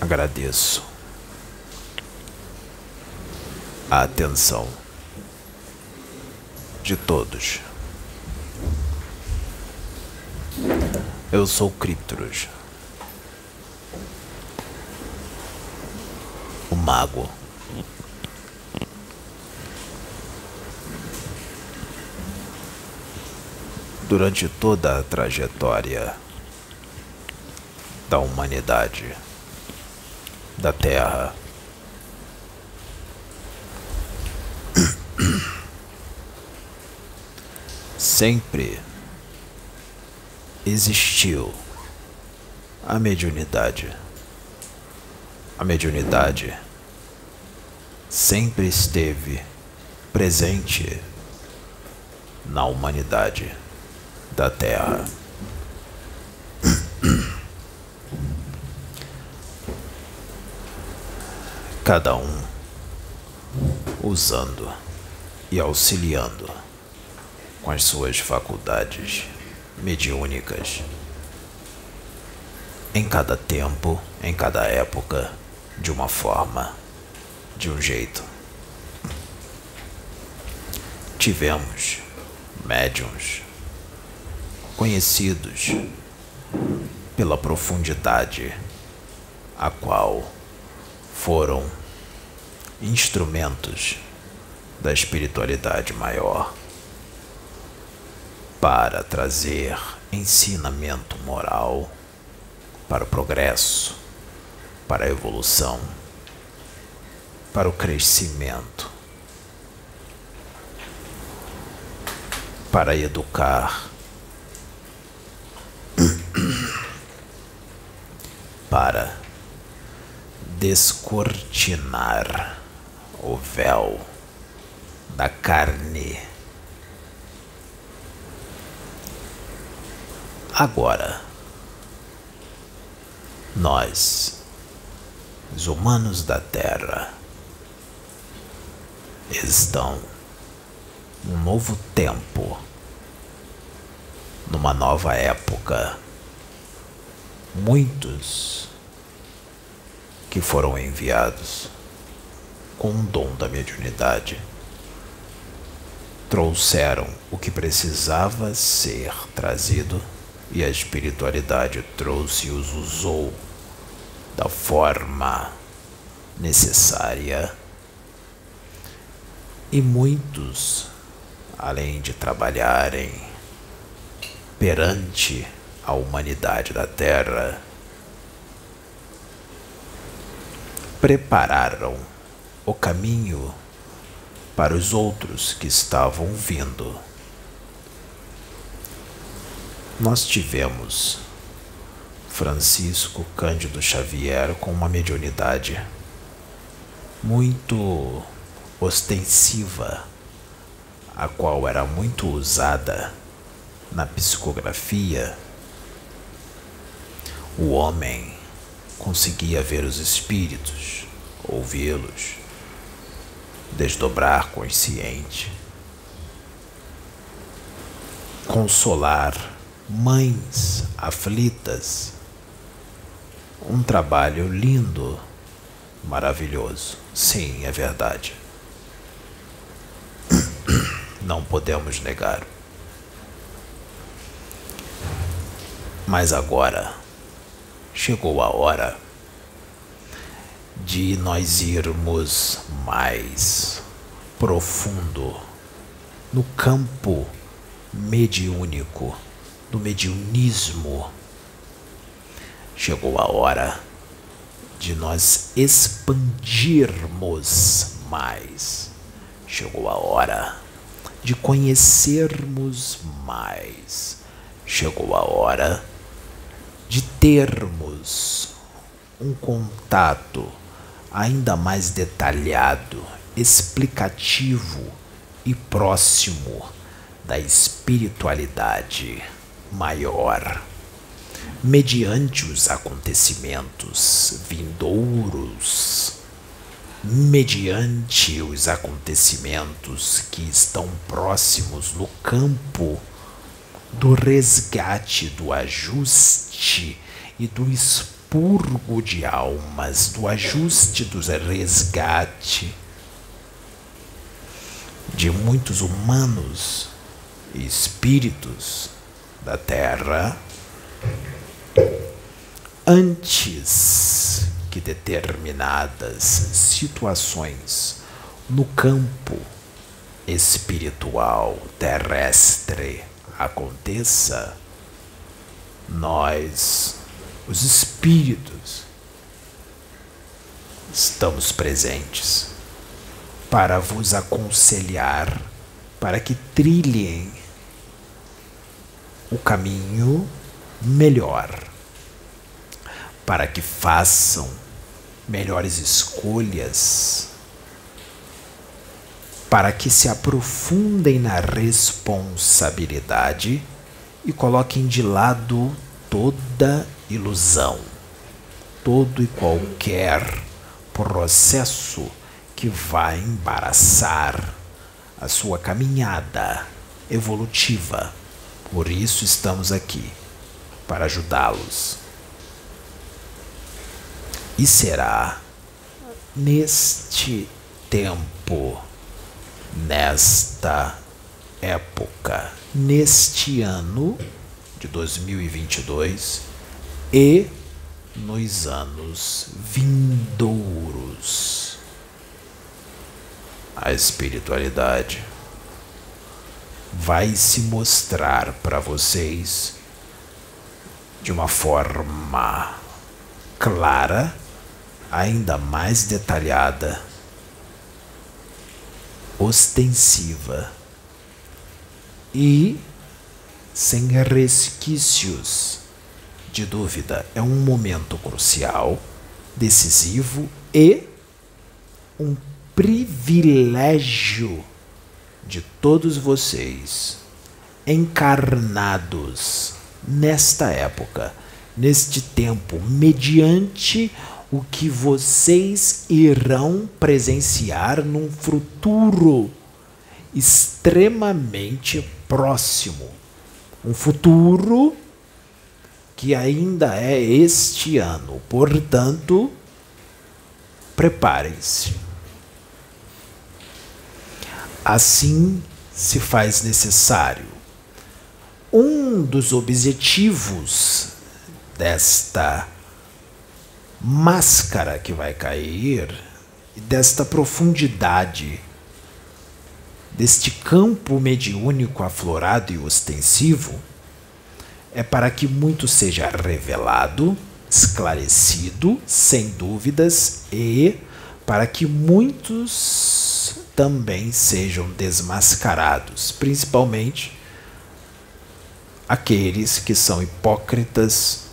Agradeço a atenção de todos. Eu sou Cryptrus, o mago. Durante toda a trajetória da humanidade, da Terra, sempre existiu a mediunidade. A mediunidade sempre esteve presente na humanidade da Terra. Cada um usando e auxiliando com as suas faculdades mediúnicas. Em cada tempo, em cada época, de uma forma, de um jeito. Tivemos médiums conhecidos pela profundidade a qual foram instrumentos da espiritualidade maior para trazer ensinamento moral para o progresso, para a evolução, para o crescimento, para educar, para descortinar o véu da carne Agora, nós, os humanos da Terra, estão num novo tempo, numa nova época. Muitos que foram enviados com o dom da mediunidade trouxeram o que precisava ser trazido e a espiritualidade trouxe e os usou da forma necessária. E muitos, além de trabalharem perante a humanidade da Terra, prepararam o caminho para os outros que estavam vindo nós tivemos Francisco Cândido Xavier com uma mediunidade muito ostensiva, a qual era muito usada na psicografia. O homem conseguia ver os espíritos, ouvi-los, desdobrar consciente, consolar mães aflitas. Um trabalho lindo, maravilhoso. Sim, é verdade. Não podemos negar. Mas agora chegou a hora de nós irmos mais profundo no campo mediúnico do mediunismo. Chegou a hora de nós expandirmos mais. Chegou a hora de conhecermos mais. Chegou a hora de termos um contato ainda mais detalhado, explicativo e próximo da espiritualidade maior, mediante os acontecimentos vindouros, mediante os acontecimentos que estão próximos no campo do resgate, do ajuste e do expurgo de almas, do ajuste, do resgate de muitos humanos e espíritos da Terra antes que determinadas situações no campo espiritual terrestre aconteça, nós, os espíritos, estamos presentes para vos aconselhar para que trilhem o caminho melhor, para que façam melhores escolhas, para que se aprofundem na responsabilidade e coloquem de lado toda ilusão, todo e qualquer processo que vai embaraçar a sua caminhada evolutiva. Por isso estamos aqui para ajudá-los. E será neste tempo, nesta época, neste ano de 2022 e nos anos vindouros. A espiritualidade vai se mostrar para vocês de uma forma clara, ainda mais detalhada, ostensiva e sem resquícios de dúvida. É um momento crucial, decisivo e um privilégio de todos vocês encarnados nesta época, neste tempo, mediante o que vocês irão presenciar num futuro extremamente próximo. Um futuro que ainda é este ano. Portanto, preparem-se. Assim se faz necessário. Um dos objetivos desta máscara que vai cair, desta profundidade, deste campo mediúnico aflorado e ostensivo, é para que muito seja revelado, esclarecido, sem dúvidas, e para que muitos também sejam desmascarados, principalmente aqueles que são hipócritas,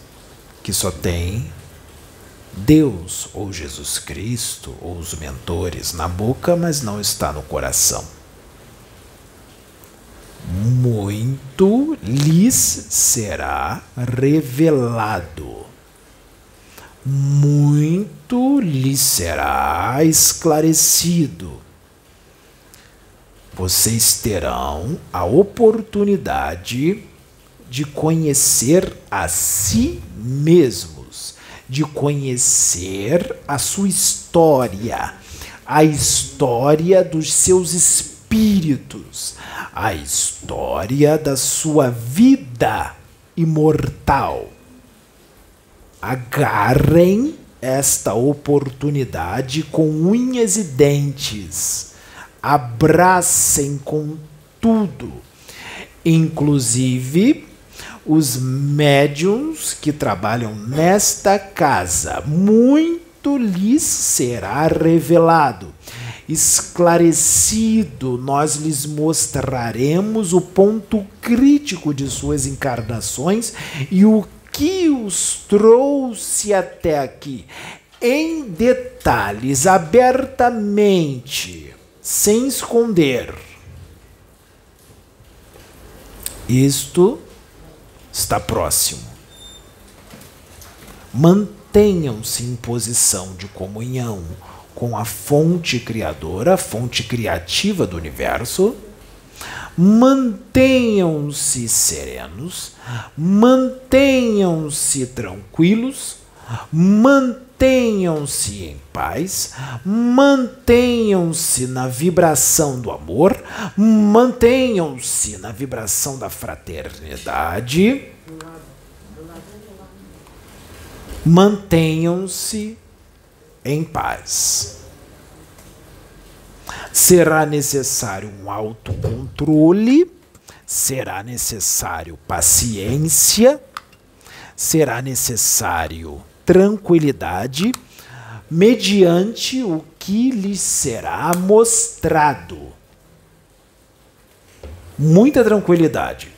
que só têm Deus ou Jesus Cristo ou os mentores na boca, mas não está no coração. Muito lhes será revelado, muito lhes será esclarecido. Vocês terão a oportunidade de conhecer a si mesmos, de conhecer a sua história, a história dos seus espíritos, a história da sua vida imortal. Agarrem esta oportunidade com unhas e dentes abracem com tudo, inclusive os médiums que trabalham nesta casa. Muito lhes será revelado. Esclarecido, nós lhes mostraremos o ponto crítico de suas encarnações e o que os trouxe até aqui, em detalhes, abertamente sem esconder. Isto está próximo. Mantenham-se em posição de comunhão com a fonte criadora, a fonte criativa do universo, Mantenham-se serenos, mantenham-se tranquilos, mantenham-se em paz, mantenham-se na vibração do amor, mantenham-se na vibração da fraternidade, mantenham-se em paz. Será necessário um autocontrole, será necessário paciência, será necessário tranquilidade, mediante o que lhe será mostrado. Muita tranquilidade.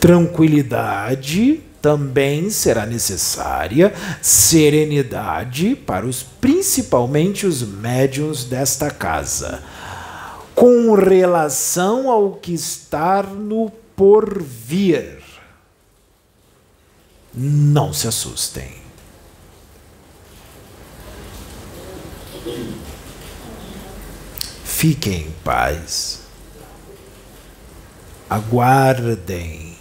Tranquilidade também será necessária serenidade para os principalmente os médiuns desta casa, com relação ao que está no porvir. Não se assustem. Fiquem em paz. Aguardem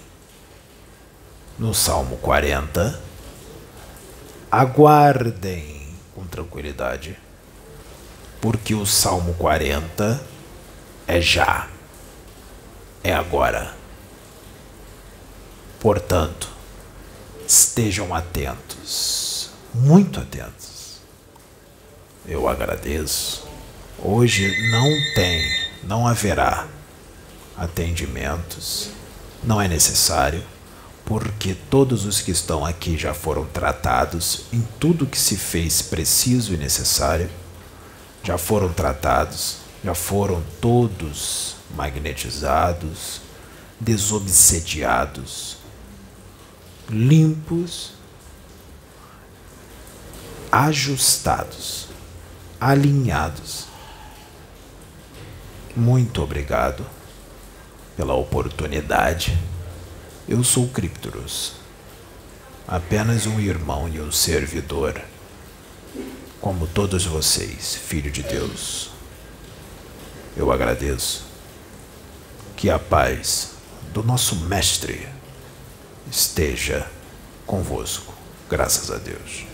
no Salmo 40. Aguardem com tranquilidade, porque o Salmo 40 é já, é agora. Portanto, estejam atentos, muito atentos. Eu agradeço. Hoje não tem, não haverá atendimentos, não é necessário porque todos os que estão aqui já foram tratados em tudo que se fez preciso e necessário, já foram tratados, já foram todos magnetizados, desobsediados, limpos, ajustados, alinhados. Muito obrigado pela oportunidade eu sou Criptoros, apenas um irmão e um servidor, como todos vocês, filho de Deus. Eu agradeço que a paz do nosso Mestre esteja convosco, graças a Deus.